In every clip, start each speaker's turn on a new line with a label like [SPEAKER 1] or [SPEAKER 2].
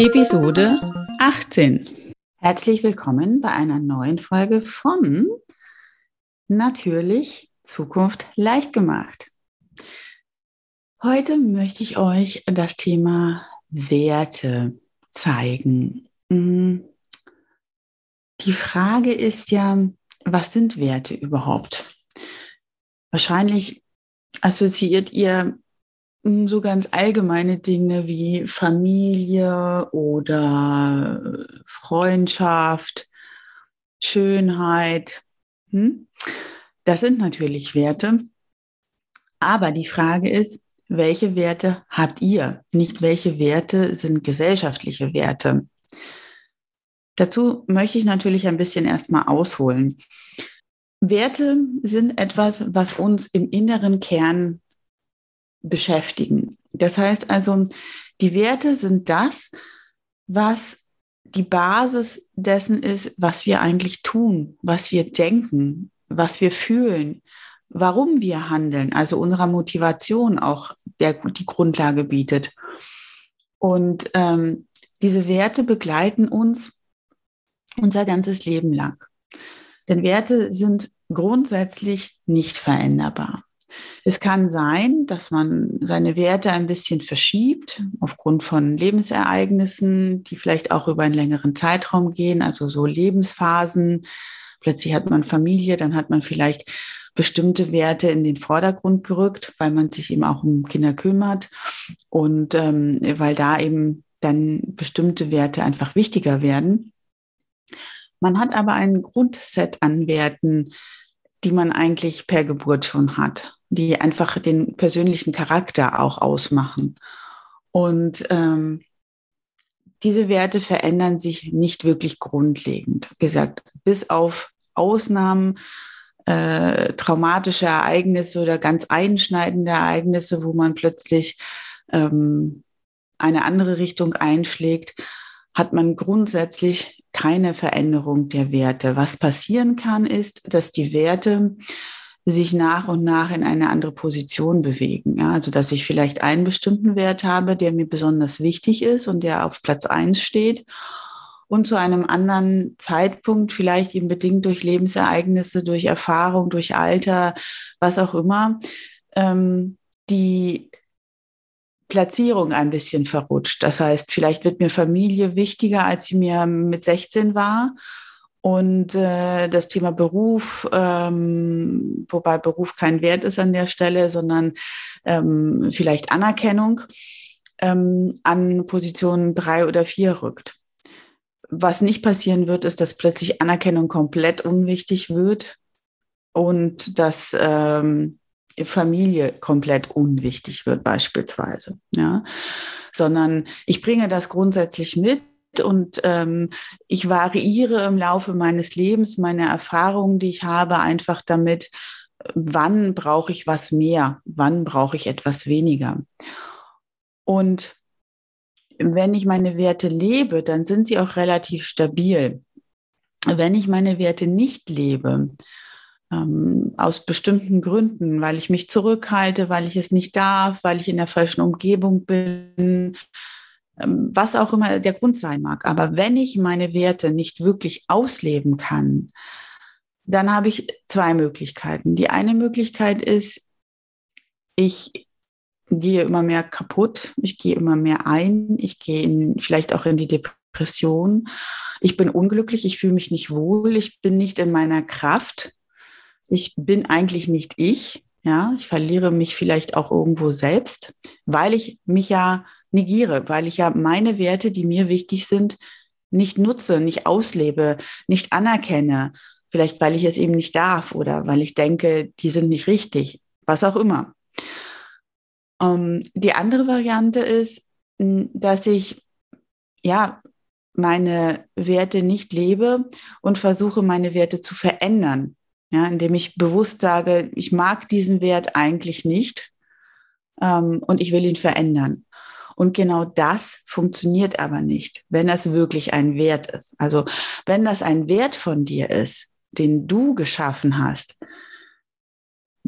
[SPEAKER 1] Episode 18. Herzlich willkommen bei einer neuen Folge von Natürlich Zukunft leicht gemacht. Heute möchte ich euch das Thema Werte zeigen. Mm. Die Frage ist ja, was sind Werte überhaupt? Wahrscheinlich assoziiert ihr so ganz allgemeine Dinge wie Familie oder Freundschaft, Schönheit. Hm? Das sind natürlich Werte. Aber die Frage ist, welche Werte habt ihr? Nicht welche Werte sind gesellschaftliche Werte? Dazu möchte ich natürlich ein bisschen erstmal ausholen. Werte sind etwas, was uns im inneren Kern beschäftigen. Das heißt also, die Werte sind das, was die Basis dessen ist, was wir eigentlich tun, was wir denken, was wir fühlen, warum wir handeln, also unserer Motivation auch der, die Grundlage bietet. Und ähm, diese Werte begleiten uns unser ganzes Leben lang. Denn Werte sind grundsätzlich nicht veränderbar. Es kann sein, dass man seine Werte ein bisschen verschiebt aufgrund von Lebensereignissen, die vielleicht auch über einen längeren Zeitraum gehen, also so Lebensphasen. Plötzlich hat man Familie, dann hat man vielleicht bestimmte Werte in den Vordergrund gerückt, weil man sich eben auch um Kinder kümmert und ähm, weil da eben dann bestimmte Werte einfach wichtiger werden. Man hat aber ein Grundset an Werten, die man eigentlich per Geburt schon hat die einfach den persönlichen Charakter auch ausmachen. Und ähm, diese Werte verändern sich nicht wirklich grundlegend. Wie gesagt, bis auf Ausnahmen, äh, traumatische Ereignisse oder ganz einschneidende Ereignisse, wo man plötzlich ähm, eine andere Richtung einschlägt, hat man grundsätzlich keine Veränderung der Werte. Was passieren kann, ist, dass die Werte sich nach und nach in eine andere Position bewegen. Ja, also dass ich vielleicht einen bestimmten Wert habe, der mir besonders wichtig ist und der auf Platz eins steht und zu einem anderen Zeitpunkt, vielleicht eben bedingt durch Lebensereignisse, durch Erfahrung, durch Alter, was auch immer, ähm, die Platzierung ein bisschen verrutscht. Das heißt, vielleicht wird mir Familie wichtiger, als sie mir mit 16 war. Und äh, das Thema Beruf, ähm, wobei Beruf kein Wert ist an der Stelle, sondern ähm, vielleicht Anerkennung, ähm, an Position drei oder vier rückt. Was nicht passieren wird, ist, dass plötzlich Anerkennung komplett unwichtig wird und dass ähm, Familie komplett unwichtig wird beispielsweise. Ja? Sondern ich bringe das grundsätzlich mit und ähm, ich variiere im Laufe meines Lebens meine Erfahrungen, die ich habe, einfach damit, wann brauche ich was mehr, wann brauche ich etwas weniger. Und wenn ich meine Werte lebe, dann sind sie auch relativ stabil. Wenn ich meine Werte nicht lebe, ähm, aus bestimmten Gründen, weil ich mich zurückhalte, weil ich es nicht darf, weil ich in der falschen Umgebung bin, ähm, was auch immer der Grund sein mag. Aber wenn ich meine Werte nicht wirklich ausleben kann, dann habe ich zwei Möglichkeiten. Die eine Möglichkeit ist, ich gehe immer mehr kaputt, ich gehe immer mehr ein, ich gehe in, vielleicht auch in die Depression. Ich bin unglücklich, ich fühle mich nicht wohl, ich bin nicht in meiner Kraft. Ich bin eigentlich nicht ich. Ja, ich verliere mich vielleicht auch irgendwo selbst, weil ich mich ja negiere, weil ich ja meine Werte, die mir wichtig sind, nicht nutze, nicht auslebe, nicht anerkenne. Vielleicht weil ich es eben nicht darf oder weil ich denke, die sind nicht richtig, was auch immer. Ähm, die andere Variante ist, dass ich ja meine Werte nicht lebe und versuche, meine Werte zu verändern. Ja, indem ich bewusst sage, ich mag diesen Wert eigentlich nicht ähm, und ich will ihn verändern. Und genau das funktioniert aber nicht, wenn das wirklich ein Wert ist. Also wenn das ein Wert von dir ist, den du geschaffen hast,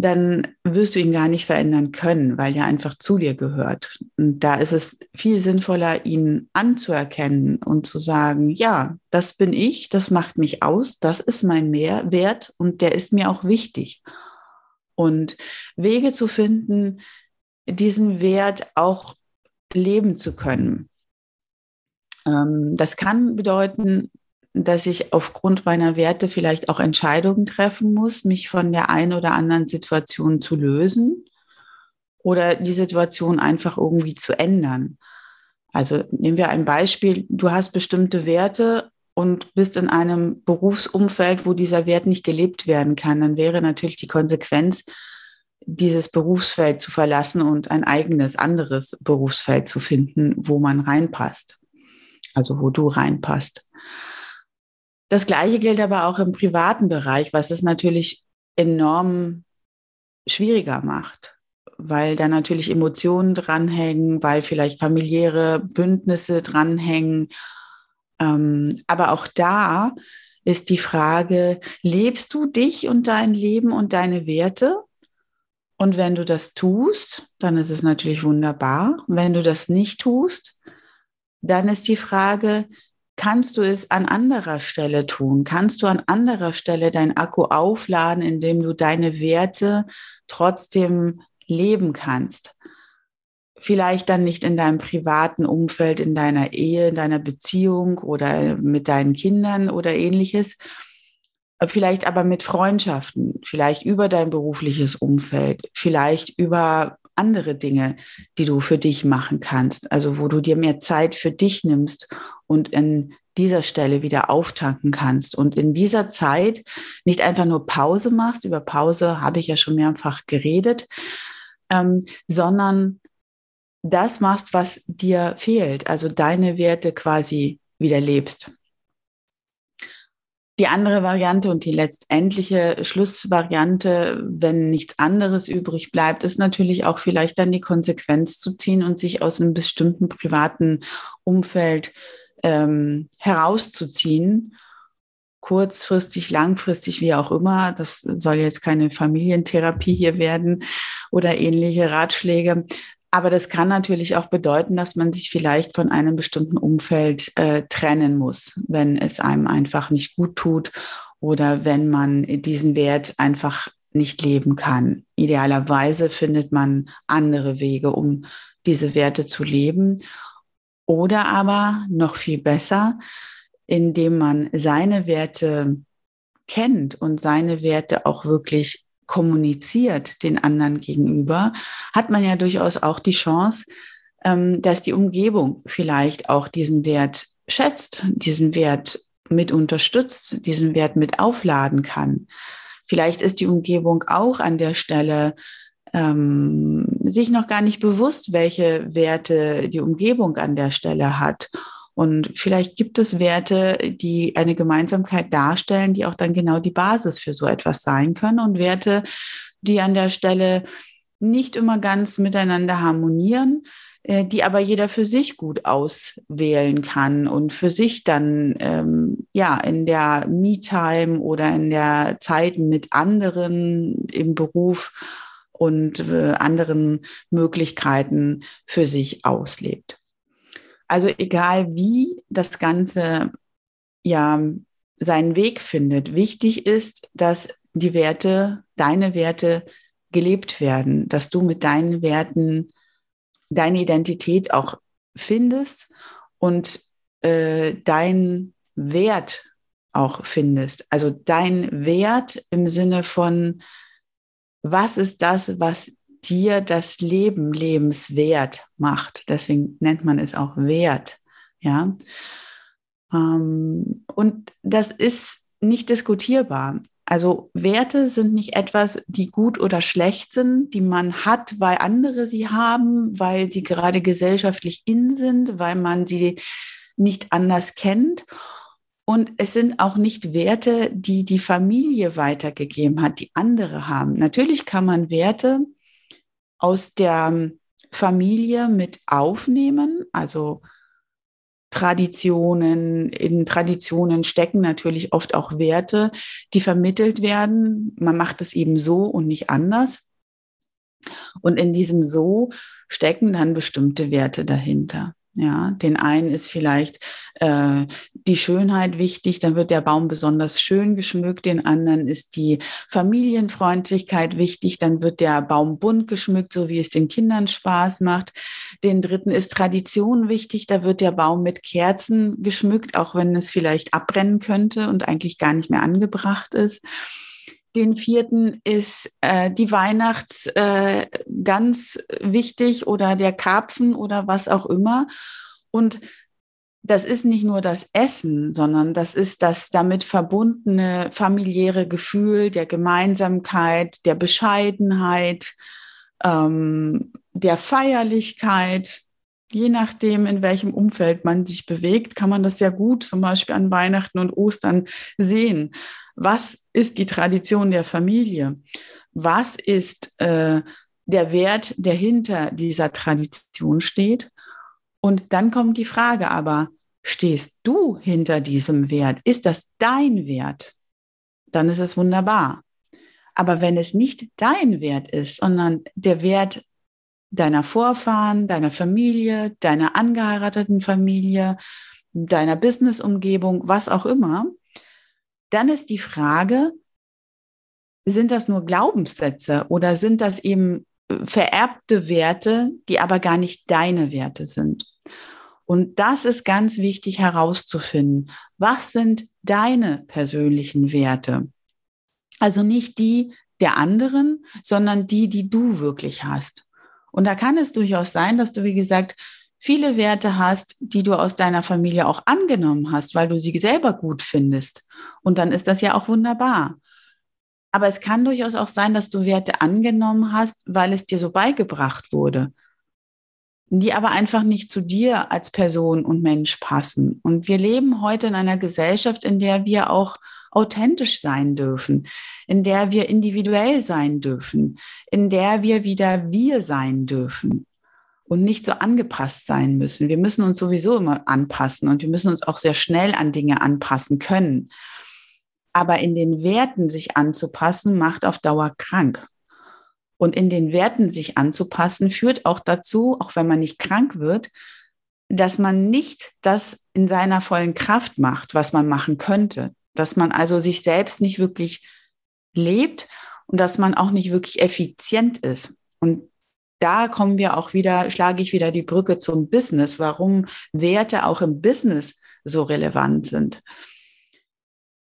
[SPEAKER 1] dann wirst du ihn gar nicht verändern können, weil er einfach zu dir gehört. Und da ist es viel sinnvoller, ihn anzuerkennen und zu sagen, ja, das bin ich, das macht mich aus, das ist mein Mehrwert und der ist mir auch wichtig. Und Wege zu finden, diesen Wert auch leben zu können. Ähm, das kann bedeuten, dass ich aufgrund meiner Werte vielleicht auch Entscheidungen treffen muss, mich von der einen oder anderen Situation zu lösen oder die Situation einfach irgendwie zu ändern. Also nehmen wir ein Beispiel, du hast bestimmte Werte und bist in einem Berufsumfeld, wo dieser Wert nicht gelebt werden kann, dann wäre natürlich die Konsequenz, dieses Berufsfeld zu verlassen und ein eigenes, anderes Berufsfeld zu finden, wo man reinpasst. Also wo du reinpasst. Das Gleiche gilt aber auch im privaten Bereich, was es natürlich enorm schwieriger macht, weil da natürlich Emotionen dranhängen, weil vielleicht familiäre Bündnisse dranhängen. Ähm, aber auch da ist die Frage, lebst du dich und dein Leben und deine Werte? Und wenn du das tust, dann ist es natürlich wunderbar. Wenn du das nicht tust, dann ist die Frage, kannst du es an anderer Stelle tun? Kannst du an anderer Stelle dein Akku aufladen, indem du deine Werte trotzdem leben kannst? Vielleicht dann nicht in deinem privaten Umfeld, in deiner Ehe, in deiner Beziehung oder mit deinen Kindern oder ähnliches. Vielleicht aber mit Freundschaften, vielleicht über dein berufliches Umfeld, vielleicht über andere Dinge, die du für dich machen kannst. Also wo du dir mehr Zeit für dich nimmst und in dieser Stelle wieder auftanken kannst und in dieser Zeit nicht einfach nur Pause machst, über Pause habe ich ja schon mehrfach geredet, ähm, sondern das machst, was dir fehlt, also deine Werte quasi wieder lebst. Die andere Variante und die letztendliche Schlussvariante, wenn nichts anderes übrig bleibt, ist natürlich auch vielleicht dann die Konsequenz zu ziehen und sich aus einem bestimmten privaten Umfeld ähm, herauszuziehen, kurzfristig, langfristig, wie auch immer. Das soll jetzt keine Familientherapie hier werden oder ähnliche Ratschläge. Aber das kann natürlich auch bedeuten, dass man sich vielleicht von einem bestimmten Umfeld äh, trennen muss, wenn es einem einfach nicht gut tut oder wenn man diesen Wert einfach nicht leben kann. Idealerweise findet man andere Wege, um diese Werte zu leben. Oder aber noch viel besser, indem man seine Werte kennt und seine Werte auch wirklich kommuniziert den anderen gegenüber, hat man ja durchaus auch die Chance, ähm, dass die Umgebung vielleicht auch diesen Wert schätzt, diesen Wert mit unterstützt, diesen Wert mit aufladen kann. Vielleicht ist die Umgebung auch an der Stelle ähm, sich noch gar nicht bewusst, welche Werte die Umgebung an der Stelle hat. Und vielleicht gibt es Werte, die eine Gemeinsamkeit darstellen, die auch dann genau die Basis für so etwas sein können und Werte, die an der Stelle nicht immer ganz miteinander harmonieren, äh, die aber jeder für sich gut auswählen kann und für sich dann ähm, ja in der Me-Time oder in der Zeit mit anderen im Beruf und äh, anderen Möglichkeiten für sich auslebt. Also egal wie das Ganze ja seinen Weg findet, wichtig ist, dass die Werte, deine Werte gelebt werden, dass du mit deinen Werten deine Identität auch findest und äh, deinen Wert auch findest. Also dein Wert im Sinne von, was ist das, was dir das Leben lebenswert macht. Deswegen nennt man es auch Wert. Ja. Ähm, und das ist nicht diskutierbar. Also Werte sind nicht etwas, die gut oder schlecht sind, die man hat, weil andere sie haben, weil sie gerade gesellschaftlich in sind, weil man sie nicht anders kennt. Und es sind auch nicht Werte, die die Familie weitergegeben hat, die andere haben. Natürlich kann man Werte aus der Familie mit aufnehmen, also Traditionen, in Traditionen stecken natürlich oft auch Werte, die vermittelt werden. Man macht es eben so und nicht anders. Und in diesem so stecken dann bestimmte Werte dahinter. Ja, den einen ist vielleicht äh, die Schönheit wichtig, dann wird der Baum besonders schön geschmückt. Den anderen ist die Familienfreundlichkeit wichtig, dann wird der Baum bunt geschmückt, so wie es den Kindern Spaß macht. Den dritten ist Tradition wichtig, da wird der Baum mit Kerzen geschmückt, auch wenn es vielleicht abbrennen könnte und eigentlich gar nicht mehr angebracht ist. Den vierten ist äh, die Weihnachts äh, ganz wichtig oder der Karpfen oder was auch immer. Und das ist nicht nur das Essen, sondern das ist das damit verbundene familiäre Gefühl der Gemeinsamkeit, der Bescheidenheit, ähm, der Feierlichkeit. Je nachdem, in welchem Umfeld man sich bewegt, kann man das sehr gut zum Beispiel an Weihnachten und Ostern sehen was ist die Tradition der Familie? Was ist äh, der Wert, der hinter dieser Tradition steht? Und dann kommt die Frage aber, stehst du hinter diesem Wert? Ist das dein Wert? Dann ist es wunderbar. Aber wenn es nicht dein Wert ist, sondern der Wert deiner Vorfahren, deiner Familie, deiner angeheirateten Familie, deiner Businessumgebung, was auch immer, dann ist die Frage, sind das nur Glaubenssätze oder sind das eben vererbte Werte, die aber gar nicht deine Werte sind? Und das ist ganz wichtig herauszufinden. Was sind deine persönlichen Werte? Also nicht die der anderen, sondern die, die du wirklich hast. Und da kann es durchaus sein, dass du, wie gesagt, viele Werte hast, die du aus deiner Familie auch angenommen hast, weil du sie selber gut findest. Und dann ist das ja auch wunderbar. Aber es kann durchaus auch sein, dass du Werte angenommen hast, weil es dir so beigebracht wurde, die aber einfach nicht zu dir als Person und Mensch passen. Und wir leben heute in einer Gesellschaft, in der wir auch authentisch sein dürfen, in der wir individuell sein dürfen, in der wir wieder wir sein dürfen und nicht so angepasst sein müssen. Wir müssen uns sowieso immer anpassen und wir müssen uns auch sehr schnell an Dinge anpassen können. Aber in den Werten sich anzupassen, macht auf Dauer krank. Und in den Werten sich anzupassen, führt auch dazu, auch wenn man nicht krank wird, dass man nicht das in seiner vollen Kraft macht, was man machen könnte. Dass man also sich selbst nicht wirklich lebt und dass man auch nicht wirklich effizient ist. Und da kommen wir auch wieder, schlage ich wieder die Brücke zum Business, warum Werte auch im Business so relevant sind.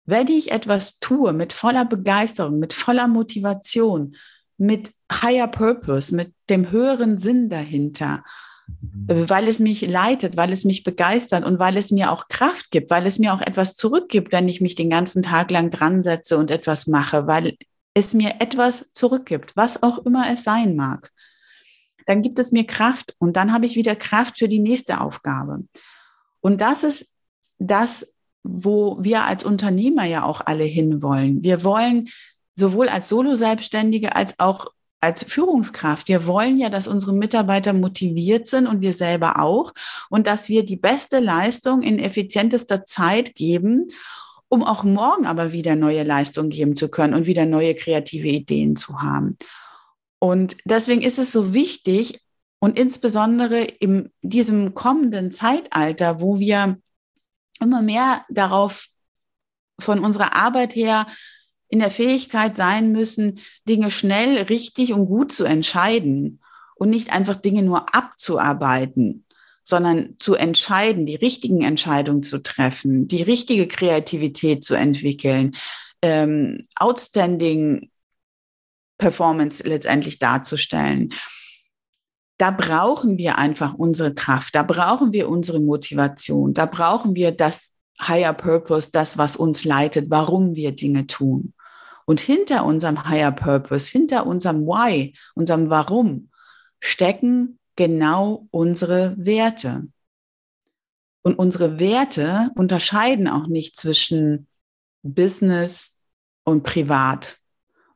[SPEAKER 1] Wenn ich etwas tue mit voller Begeisterung, mit voller Motivation, mit higher purpose, mit dem höheren Sinn dahinter, mhm. weil es mich leitet, weil es mich begeistert und weil es mir auch Kraft gibt, weil es mir auch etwas zurückgibt, wenn ich mich den ganzen Tag lang dran setze und etwas mache, weil es mir etwas zurückgibt, was auch immer es sein mag. Dann gibt es mir Kraft und dann habe ich wieder Kraft für die nächste Aufgabe. Und das ist das, wo wir als Unternehmer ja auch alle hinwollen. Wir wollen sowohl als Solo-Selbstständige als auch als Führungskraft. Wir wollen ja, dass unsere Mitarbeiter motiviert sind und wir selber auch und dass wir die beste Leistung in effizientester Zeit geben, um auch morgen aber wieder neue Leistung geben zu können und wieder neue kreative Ideen zu haben. Und deswegen ist es so wichtig und insbesondere in diesem kommenden Zeitalter, wo wir immer mehr darauf von unserer Arbeit her in der Fähigkeit sein müssen, Dinge schnell, richtig und gut zu entscheiden und nicht einfach Dinge nur abzuarbeiten, sondern zu entscheiden, die richtigen Entscheidungen zu treffen, die richtige Kreativität zu entwickeln, ähm, outstanding Performance letztendlich darzustellen. Da brauchen wir einfach unsere Kraft, da brauchen wir unsere Motivation, da brauchen wir das Higher Purpose, das, was uns leitet, warum wir Dinge tun. Und hinter unserem Higher Purpose, hinter unserem Why, unserem Warum, stecken genau unsere Werte. Und unsere Werte unterscheiden auch nicht zwischen Business und Privat.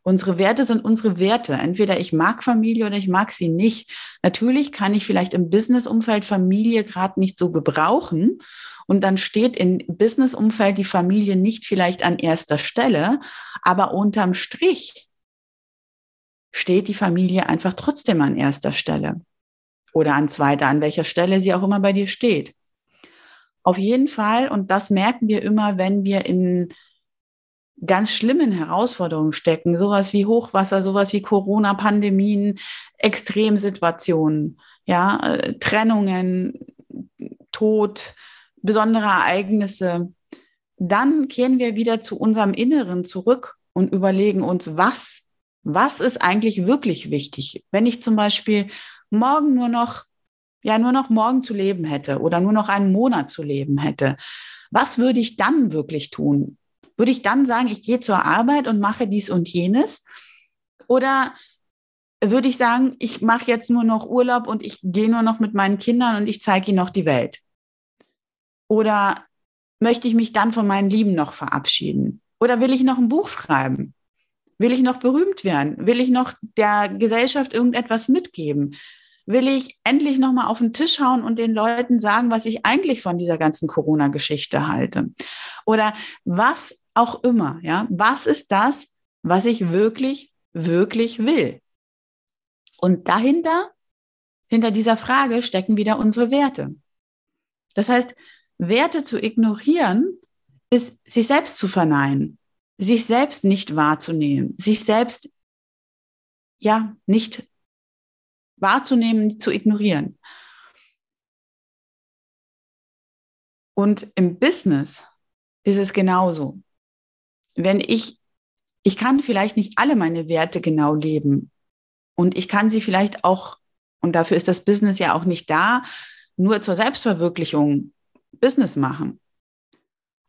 [SPEAKER 1] Unsere Werte sind unsere Werte. Entweder ich mag Familie oder ich mag sie nicht. Natürlich kann ich vielleicht im Businessumfeld Familie gerade nicht so gebrauchen. Und dann steht im Businessumfeld die Familie nicht vielleicht an erster Stelle, aber unterm Strich steht die Familie einfach trotzdem an erster Stelle oder an zweiter, an welcher Stelle sie auch immer bei dir steht. Auf jeden Fall, und das merken wir immer, wenn wir in ganz schlimmen Herausforderungen stecken, sowas wie Hochwasser, sowas wie Corona-Pandemien, Extremsituationen, ja, äh, Trennungen, Tod, besondere Ereignisse, dann kehren wir wieder zu unserem Inneren zurück und überlegen uns, was, was ist eigentlich wirklich wichtig? Wenn ich zum Beispiel morgen nur noch, ja, nur noch morgen zu leben hätte oder nur noch einen Monat zu leben hätte, was würde ich dann wirklich tun? Würde ich dann sagen, ich gehe zur Arbeit und mache dies und jenes? Oder würde ich sagen, ich mache jetzt nur noch Urlaub und ich gehe nur noch mit meinen Kindern und ich zeige ihnen noch die Welt? Oder möchte ich mich dann von meinen Lieben noch verabschieden? Oder will ich noch ein Buch schreiben? Will ich noch berühmt werden? Will ich noch der Gesellschaft irgendetwas mitgeben? Will ich endlich noch mal auf den Tisch hauen und den Leuten sagen, was ich eigentlich von dieser ganzen Corona-Geschichte halte? Oder was auch immer, ja? Was ist das, was ich wirklich, wirklich will? Und dahinter, hinter dieser Frage stecken wieder unsere Werte. Das heißt, Werte zu ignorieren, ist sich selbst zu verneinen, sich selbst nicht wahrzunehmen, sich selbst ja nicht wahrzunehmen, zu ignorieren. Und im Business ist es genauso. Wenn ich, ich kann vielleicht nicht alle meine Werte genau leben und ich kann sie vielleicht auch, und dafür ist das Business ja auch nicht da, nur zur Selbstverwirklichung Business machen.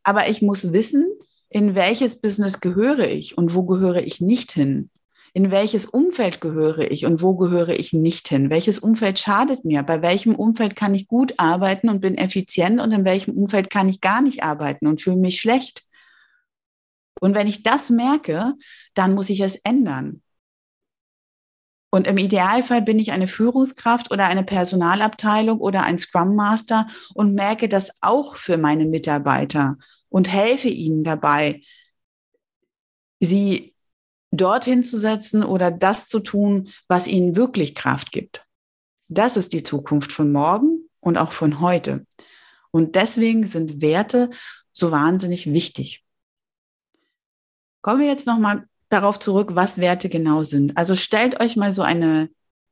[SPEAKER 1] Aber ich muss wissen, in welches Business gehöre ich und wo gehöre ich nicht hin? In welches Umfeld gehöre ich und wo gehöre ich nicht hin? Welches Umfeld schadet mir? Bei welchem Umfeld kann ich gut arbeiten und bin effizient und in welchem Umfeld kann ich gar nicht arbeiten und fühle mich schlecht? Und wenn ich das merke, dann muss ich es ändern. Und im Idealfall bin ich eine Führungskraft oder eine Personalabteilung oder ein Scrum Master und merke das auch für meine Mitarbeiter und helfe ihnen dabei, sie dorthin zu setzen oder das zu tun, was ihnen wirklich Kraft gibt. Das ist die Zukunft von morgen und auch von heute. Und deswegen sind Werte so wahnsinnig wichtig. Kommen wir jetzt nochmal darauf zurück, was Werte genau sind. Also stellt euch mal so eine,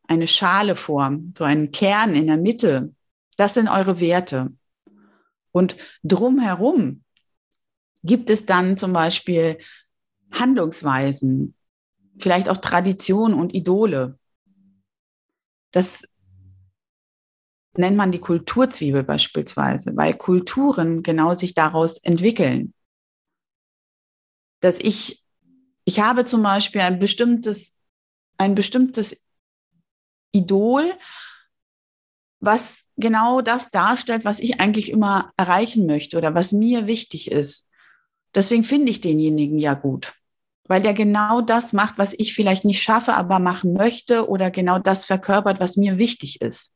[SPEAKER 1] eine Schale vor, so einen Kern in der Mitte. Das sind eure Werte. Und drumherum gibt es dann zum Beispiel Handlungsweisen, vielleicht auch Tradition und Idole. Das nennt man die Kulturzwiebel beispielsweise, weil Kulturen genau sich daraus entwickeln. Dass ich ich habe zum Beispiel ein bestimmtes, ein bestimmtes Idol, was genau das darstellt, was ich eigentlich immer erreichen möchte oder was mir wichtig ist. Deswegen finde ich denjenigen ja gut, weil der genau das macht, was ich vielleicht nicht schaffe, aber machen möchte oder genau das verkörpert, was mir wichtig ist.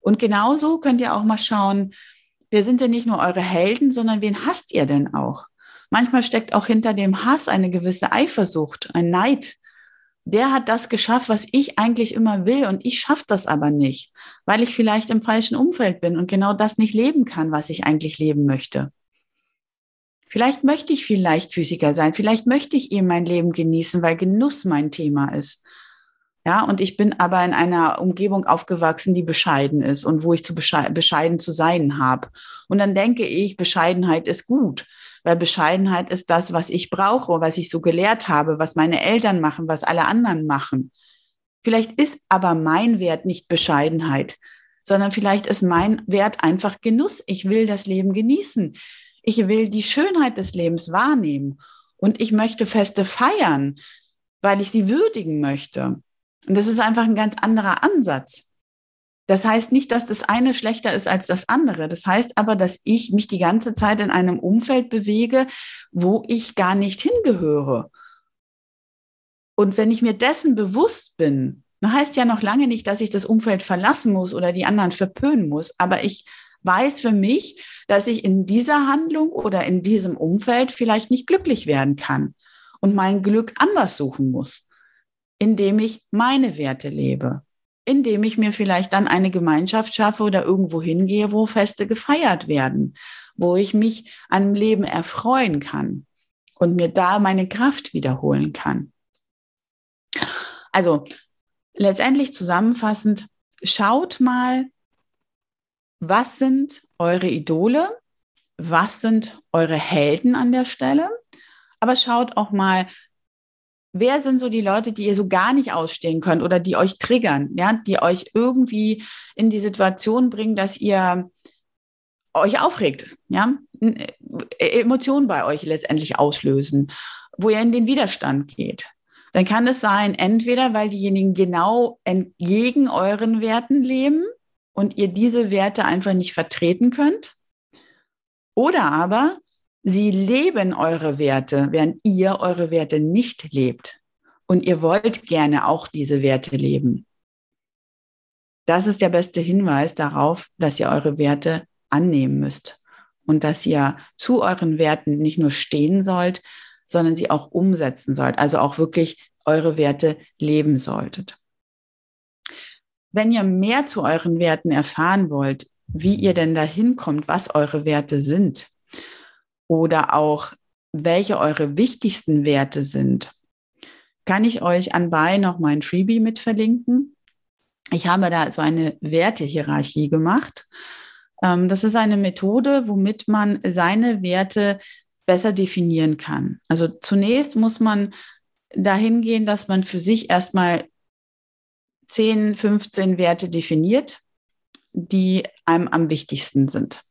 [SPEAKER 1] Und genauso könnt ihr auch mal schauen, wer sind denn nicht nur eure Helden, sondern wen hasst ihr denn auch? Manchmal steckt auch hinter dem Hass eine gewisse Eifersucht, ein Neid. Der hat das geschafft, was ich eigentlich immer will und ich schaffe das aber nicht, weil ich vielleicht im falschen Umfeld bin und genau das nicht leben kann, was ich eigentlich leben möchte. Vielleicht möchte ich viel Leichtfüßiger sein, vielleicht möchte ich eben mein Leben genießen, weil Genuss mein Thema ist. Ja, und ich bin aber in einer Umgebung aufgewachsen, die bescheiden ist und wo ich zu bescheiden zu sein habe. Und dann denke ich, Bescheidenheit ist gut, weil Bescheidenheit ist das, was ich brauche, was ich so gelehrt habe, was meine Eltern machen, was alle anderen machen. Vielleicht ist aber mein Wert nicht Bescheidenheit, sondern vielleicht ist mein Wert einfach Genuss. Ich will das Leben genießen. Ich will die Schönheit des Lebens wahrnehmen. Und ich möchte Feste feiern, weil ich sie würdigen möchte. Und das ist einfach ein ganz anderer Ansatz. Das heißt nicht, dass das eine schlechter ist als das andere. Das heißt aber, dass ich mich die ganze Zeit in einem Umfeld bewege, wo ich gar nicht hingehöre. Und wenn ich mir dessen bewusst bin, dann heißt ja noch lange nicht, dass ich das Umfeld verlassen muss oder die anderen verpönen muss. Aber ich weiß für mich, dass ich in dieser Handlung oder in diesem Umfeld vielleicht nicht glücklich werden kann und mein Glück anders suchen muss indem ich meine Werte lebe, indem ich mir vielleicht dann eine Gemeinschaft schaffe oder irgendwo hingehe, wo Feste gefeiert werden, wo ich mich an Leben erfreuen kann und mir da meine Kraft wiederholen kann. Also letztendlich zusammenfassend, schaut mal, was sind eure Idole, was sind eure Helden an der Stelle, aber schaut auch mal, wer sind so die Leute, die ihr so gar nicht ausstehen könnt oder die euch triggern, ja, die euch irgendwie in die Situation bringen, dass ihr euch aufregt, ja, äh, Emotionen bei euch letztendlich auslösen, wo ihr in den Widerstand geht. Dann kann es sein, entweder weil diejenigen genau entgegen euren Werten leben und ihr diese Werte einfach nicht vertreten könnt, oder aber Sie leben eure Werte, während ihr eure Werte nicht lebt. Und ihr wollt gerne auch diese Werte leben. Das ist der beste Hinweis darauf, dass ihr eure Werte annehmen müsst und dass ihr zu euren Werten nicht nur stehen sollt, sondern sie auch umsetzen sollt, also auch wirklich eure Werte leben solltet. Wenn ihr mehr zu euren Werten erfahren wollt, wie ihr denn dahin kommt, was eure Werte sind, oder auch welche eure wichtigsten Werte sind, kann ich euch anbei noch mein Freebie mit verlinken. Ich habe da so eine Wertehierarchie gemacht. Ähm, das ist eine Methode, womit man seine Werte besser definieren kann. Also zunächst muss man dahin gehen, dass man für sich erstmal 10, 15 Werte definiert, die einem am wichtigsten sind.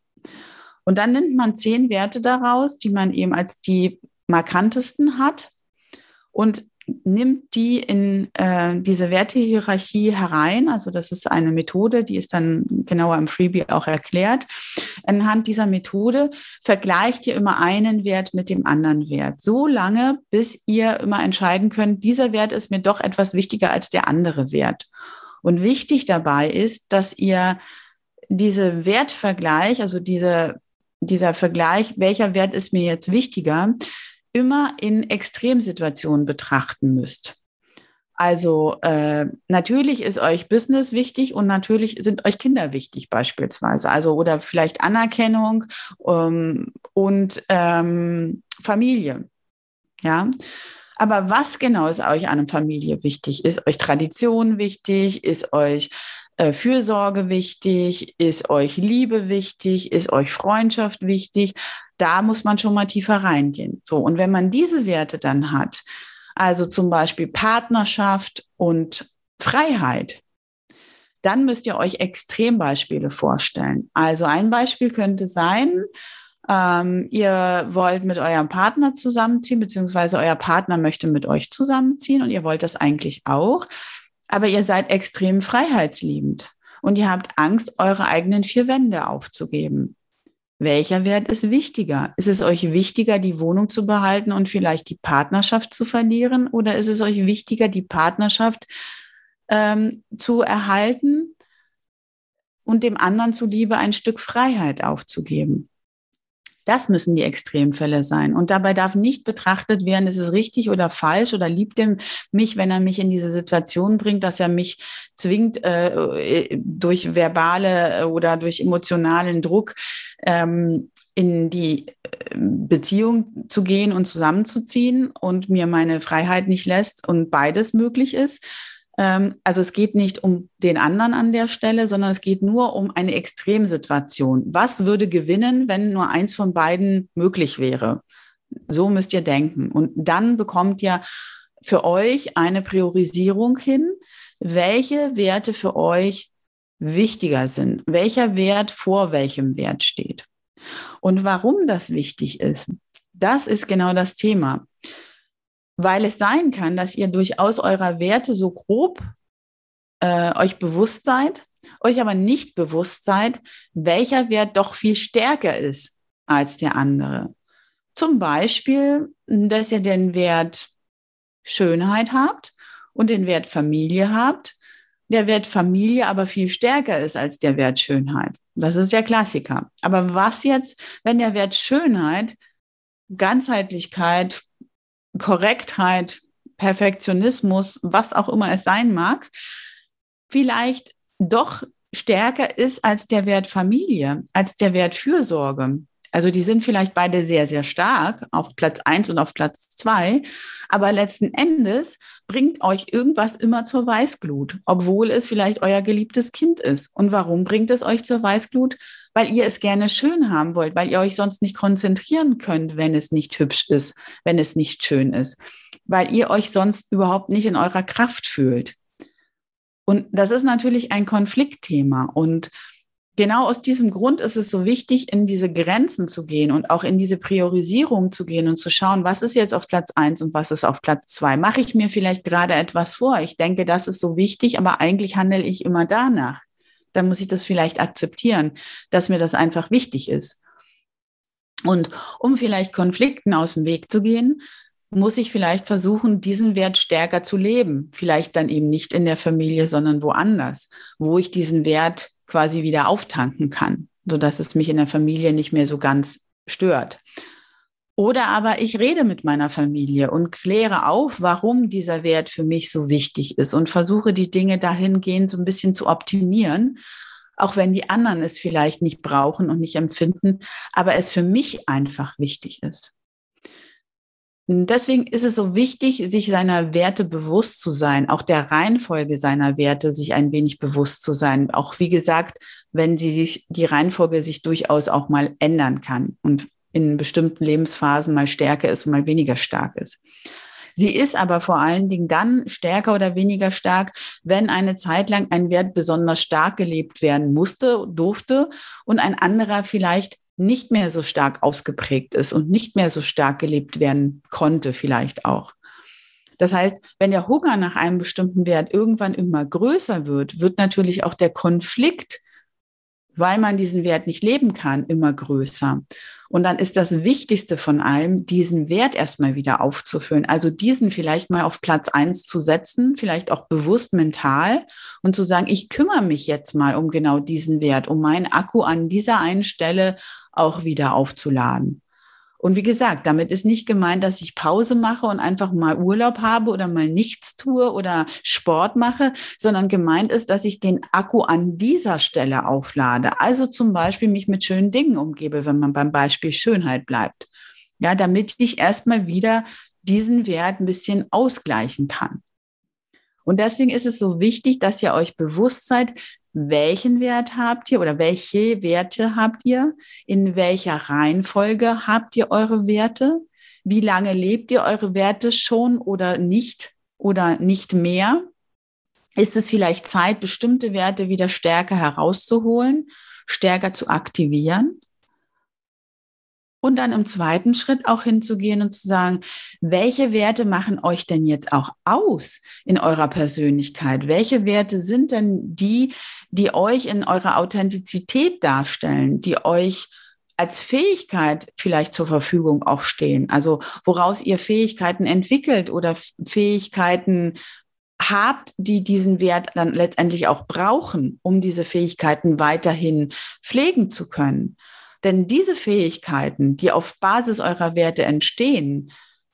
[SPEAKER 1] Und dann nimmt man zehn Werte daraus, die man eben als die markantesten hat und nimmt die in äh, diese Wertehierarchie herein. Also das ist eine Methode, die ist dann genauer im Freebie auch erklärt. Anhand dieser Methode vergleicht ihr immer einen Wert mit dem anderen Wert. So lange, bis ihr immer entscheiden könnt, dieser Wert ist mir doch etwas wichtiger als der andere Wert. Und wichtig dabei ist, dass ihr diese Wertvergleich, also diese dieser Vergleich, welcher Wert ist mir jetzt wichtiger, immer in Extremsituationen betrachten müsst. Also äh, natürlich ist euch Business wichtig und natürlich sind euch Kinder wichtig beispielsweise. Also oder vielleicht Anerkennung ähm, und ähm, Familie. Ja. Aber was genau ist euch an einer Familie wichtig? Ist euch Tradition wichtig? Ist euch äh, Fürsorge wichtig? Ist euch Liebe wichtig? Ist euch Freundschaft wichtig? Da muss man schon mal tiefer reingehen. So. Und wenn man diese Werte dann hat, also zum Beispiel Partnerschaft und Freiheit, dann müsst ihr euch Extrembeispiele vorstellen. Also ein Beispiel könnte sein, ähm, ihr wollt mit eurem Partner zusammenziehen, beziehungsweise euer Partner möchte mit euch zusammenziehen und ihr wollt das eigentlich auch aber ihr seid extrem freiheitsliebend und ihr habt Angst, eure eigenen vier Wände aufzugeben. Welcher Wert ist wichtiger? Ist es euch wichtiger, die Wohnung zu behalten und vielleicht die Partnerschaft zu verlieren? Oder ist es euch wichtiger, die Partnerschaft ähm, zu erhalten und dem anderen zuliebe ein Stück Freiheit aufzugeben? Das müssen die Extremfälle sein. Und dabei darf nicht betrachtet werden, ist es richtig oder falsch oder liebt er mich, wenn er mich in diese Situation bringt, dass er mich zwingt, äh, durch verbale oder durch emotionalen Druck ähm, in die äh, Beziehung zu gehen und zusammenzuziehen und mir meine Freiheit nicht lässt und beides möglich ist. Ähm, also es geht nicht um den anderen an der Stelle, sondern es geht nur um eine Extremsituation. Was würde gewinnen, wenn nur eins von beiden möglich wäre? So müsst ihr denken. Und dann bekommt ihr für euch eine Priorisierung hin, welche Werte für euch wichtiger sind, welcher Wert vor welchem Wert steht. Und warum das wichtig ist, das ist genau das Thema. Weil es sein kann, dass ihr durchaus eurer Werte so grob äh, euch bewusst seid, euch aber nicht bewusst seid, welcher Wert doch viel stärker ist als der andere. Zum Beispiel, dass ihr den Wert Schönheit habt und den Wert Familie habt, der Wert Familie aber viel stärker ist als der Wert Schönheit. Das ist der Klassiker. Aber was jetzt, wenn der Wert Schönheit, Ganzheitlichkeit, Korrektheit, Perfektionismus, was auch immer es sein mag, vielleicht doch stärker ist als der Wert Familie, als der Wert Fürsorge. Also die sind vielleicht beide sehr, sehr stark auf Platz eins und auf Platz zwei, aber letzten Endes bringt euch irgendwas immer zur Weißglut, obwohl es vielleicht euer geliebtes Kind ist. Und warum bringt es euch zur Weißglut? Weil ihr es gerne schön haben wollt, weil ihr euch sonst nicht konzentrieren könnt, wenn es nicht hübsch ist, wenn es nicht schön ist, weil ihr euch sonst überhaupt nicht in eurer Kraft fühlt. Und das ist natürlich ein Konfliktthema und genau aus diesem Grund ist es so wichtig, in diese Grenzen zu gehen und auch in diese Priorisierung zu gehen und zu schauen, was ist jetzt auf Platz eins und was ist auf Platz zwei. Mache ich mir vielleicht gerade etwas vor? Ich denke, das ist so wichtig, aber eigentlich handle ich immer danach. Dann muss ich das vielleicht akzeptieren, dass mir das einfach wichtig ist. Und um vielleicht Konflikten aus dem Weg zu gehen, muss ich vielleicht versuchen, diesen Wert stärker zu leben. Vielleicht dann eben nicht in der Familie, sondern woanders, wo ich diesen Wert quasi wieder auftanken kann, sodass es mich in der Familie nicht mehr so ganz stört. Oder aber ich rede mit meiner Familie und kläre auf, warum dieser Wert für mich so wichtig ist und versuche die Dinge dahingehend so ein bisschen zu optimieren, auch wenn die anderen es vielleicht nicht brauchen und nicht empfinden, aber es für mich einfach wichtig ist. Deswegen ist es so wichtig, sich seiner Werte bewusst zu sein, auch der Reihenfolge seiner Werte sich ein wenig bewusst zu sein. Auch wie gesagt, wenn sie sich, die Reihenfolge sich durchaus auch mal ändern kann und in bestimmten Lebensphasen mal stärker ist und mal weniger stark ist. Sie ist aber vor allen Dingen dann stärker oder weniger stark, wenn eine Zeit lang ein Wert besonders stark gelebt werden musste, durfte und ein anderer vielleicht nicht mehr so stark ausgeprägt ist und nicht mehr so stark gelebt werden konnte, vielleicht auch. Das heißt, wenn der Hunger nach einem bestimmten Wert irgendwann immer größer wird, wird natürlich auch der Konflikt, weil man diesen Wert nicht leben kann, immer größer. Und dann ist das Wichtigste von allem, diesen Wert erstmal wieder aufzufüllen. Also diesen vielleicht mal auf Platz eins zu setzen, vielleicht auch bewusst mental und zu sagen, ich kümmere mich jetzt mal um genau diesen Wert, um meinen Akku an dieser einen Stelle auch wieder aufzuladen. Und wie gesagt, damit ist nicht gemeint, dass ich Pause mache und einfach mal Urlaub habe oder mal nichts tue oder Sport mache, sondern gemeint ist, dass ich den Akku an dieser Stelle auflade. Also zum Beispiel mich mit schönen Dingen umgebe, wenn man beim Beispiel Schönheit bleibt. Ja, damit ich erstmal wieder diesen Wert ein bisschen ausgleichen kann. Und deswegen ist es so wichtig, dass ihr euch bewusst seid, welchen Wert habt ihr oder welche Werte habt ihr? In welcher Reihenfolge habt ihr eure Werte? Wie lange lebt ihr eure Werte schon oder nicht oder nicht mehr? Ist es vielleicht Zeit, bestimmte Werte wieder stärker herauszuholen, stärker zu aktivieren? Und dann im zweiten Schritt auch hinzugehen und zu sagen, welche Werte machen euch denn jetzt auch aus in eurer Persönlichkeit? Welche Werte sind denn die, die euch in eurer Authentizität darstellen, die euch als Fähigkeit vielleicht zur Verfügung auch stehen? Also woraus ihr Fähigkeiten entwickelt oder Fähigkeiten habt, die diesen Wert dann letztendlich auch brauchen, um diese Fähigkeiten weiterhin pflegen zu können. Denn diese Fähigkeiten, die auf Basis eurer Werte entstehen,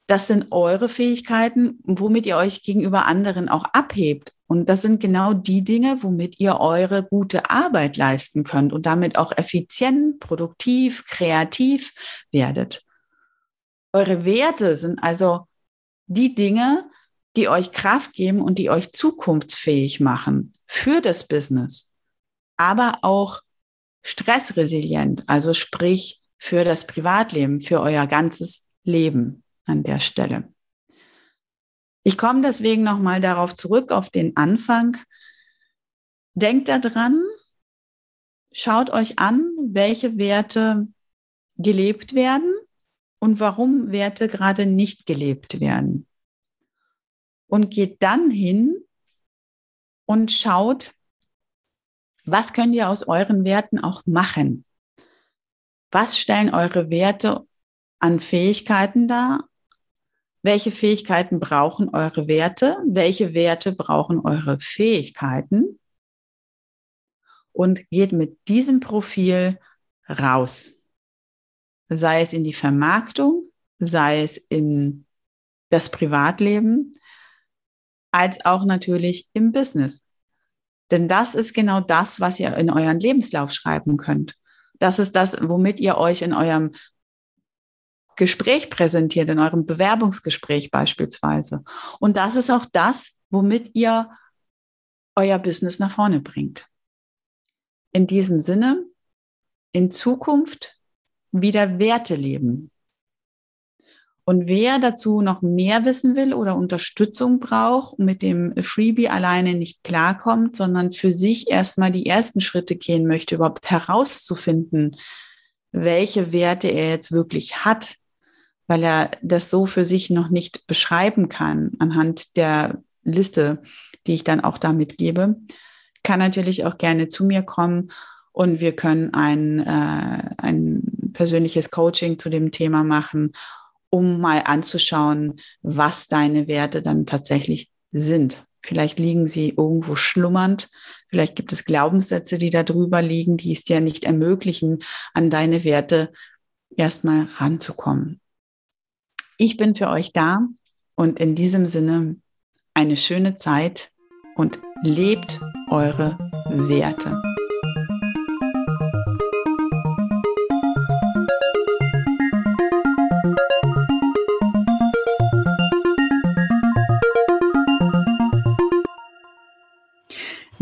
[SPEAKER 1] das sind eure Fähigkeiten, womit ihr euch gegenüber anderen auch abhebt. Und das sind genau die Dinge, womit ihr eure gute Arbeit leisten könnt und damit auch effizient, produktiv, kreativ werdet. Eure Werte sind also die Dinge, die euch Kraft geben und die euch zukunftsfähig machen für das Business, aber auch stressresilient, also sprich für das Privatleben, für euer ganzes Leben an der Stelle. Ich komme deswegen nochmal darauf zurück, auf den Anfang. Denkt daran, schaut euch an, welche Werte gelebt werden und warum Werte gerade nicht gelebt werden. Und geht dann hin und schaut, was könnt ihr aus euren Werten auch machen? Was stellen eure Werte an Fähigkeiten dar? Welche Fähigkeiten brauchen eure Werte? Welche Werte brauchen eure Fähigkeiten? Und geht mit diesem Profil raus. Sei es in die Vermarktung, sei es in das Privatleben, als auch natürlich im Business. Denn das ist genau das, was ihr in euren Lebenslauf schreiben könnt. Das ist das, womit ihr euch in eurem Gespräch präsentiert, in eurem Bewerbungsgespräch beispielsweise. Und das ist auch das, womit ihr euer Business nach vorne bringt. In diesem Sinne, in Zukunft wieder Werte leben. Und wer dazu noch mehr wissen will oder Unterstützung braucht und mit dem Freebie alleine nicht klarkommt, sondern für sich erstmal die ersten Schritte gehen möchte, überhaupt herauszufinden, welche Werte er jetzt wirklich hat, weil er das so für sich noch nicht beschreiben kann anhand der Liste, die ich dann auch da mitgebe, kann natürlich auch gerne zu mir kommen und wir können ein, äh, ein persönliches Coaching zu dem Thema machen um mal anzuschauen, was deine Werte dann tatsächlich sind. Vielleicht liegen sie irgendwo schlummernd. Vielleicht gibt es Glaubenssätze, die da drüber liegen, die es dir nicht ermöglichen, an deine Werte erstmal ranzukommen. Ich bin für euch da und in diesem Sinne eine schöne Zeit und lebt eure Werte.